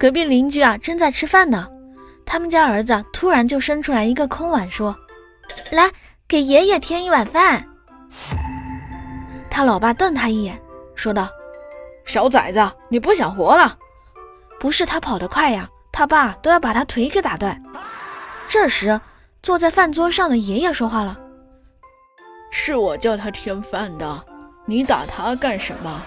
隔壁邻居啊正在吃饭呢。他们家儿子突然就伸出来一个空碗说来给爷爷添一碗饭。他老爸瞪他一眼说道小崽子你不想活了。不是他跑得快呀他爸都要把他腿给打断。这时坐在饭桌上的爷爷说话了是我叫他添饭的你打他干什么？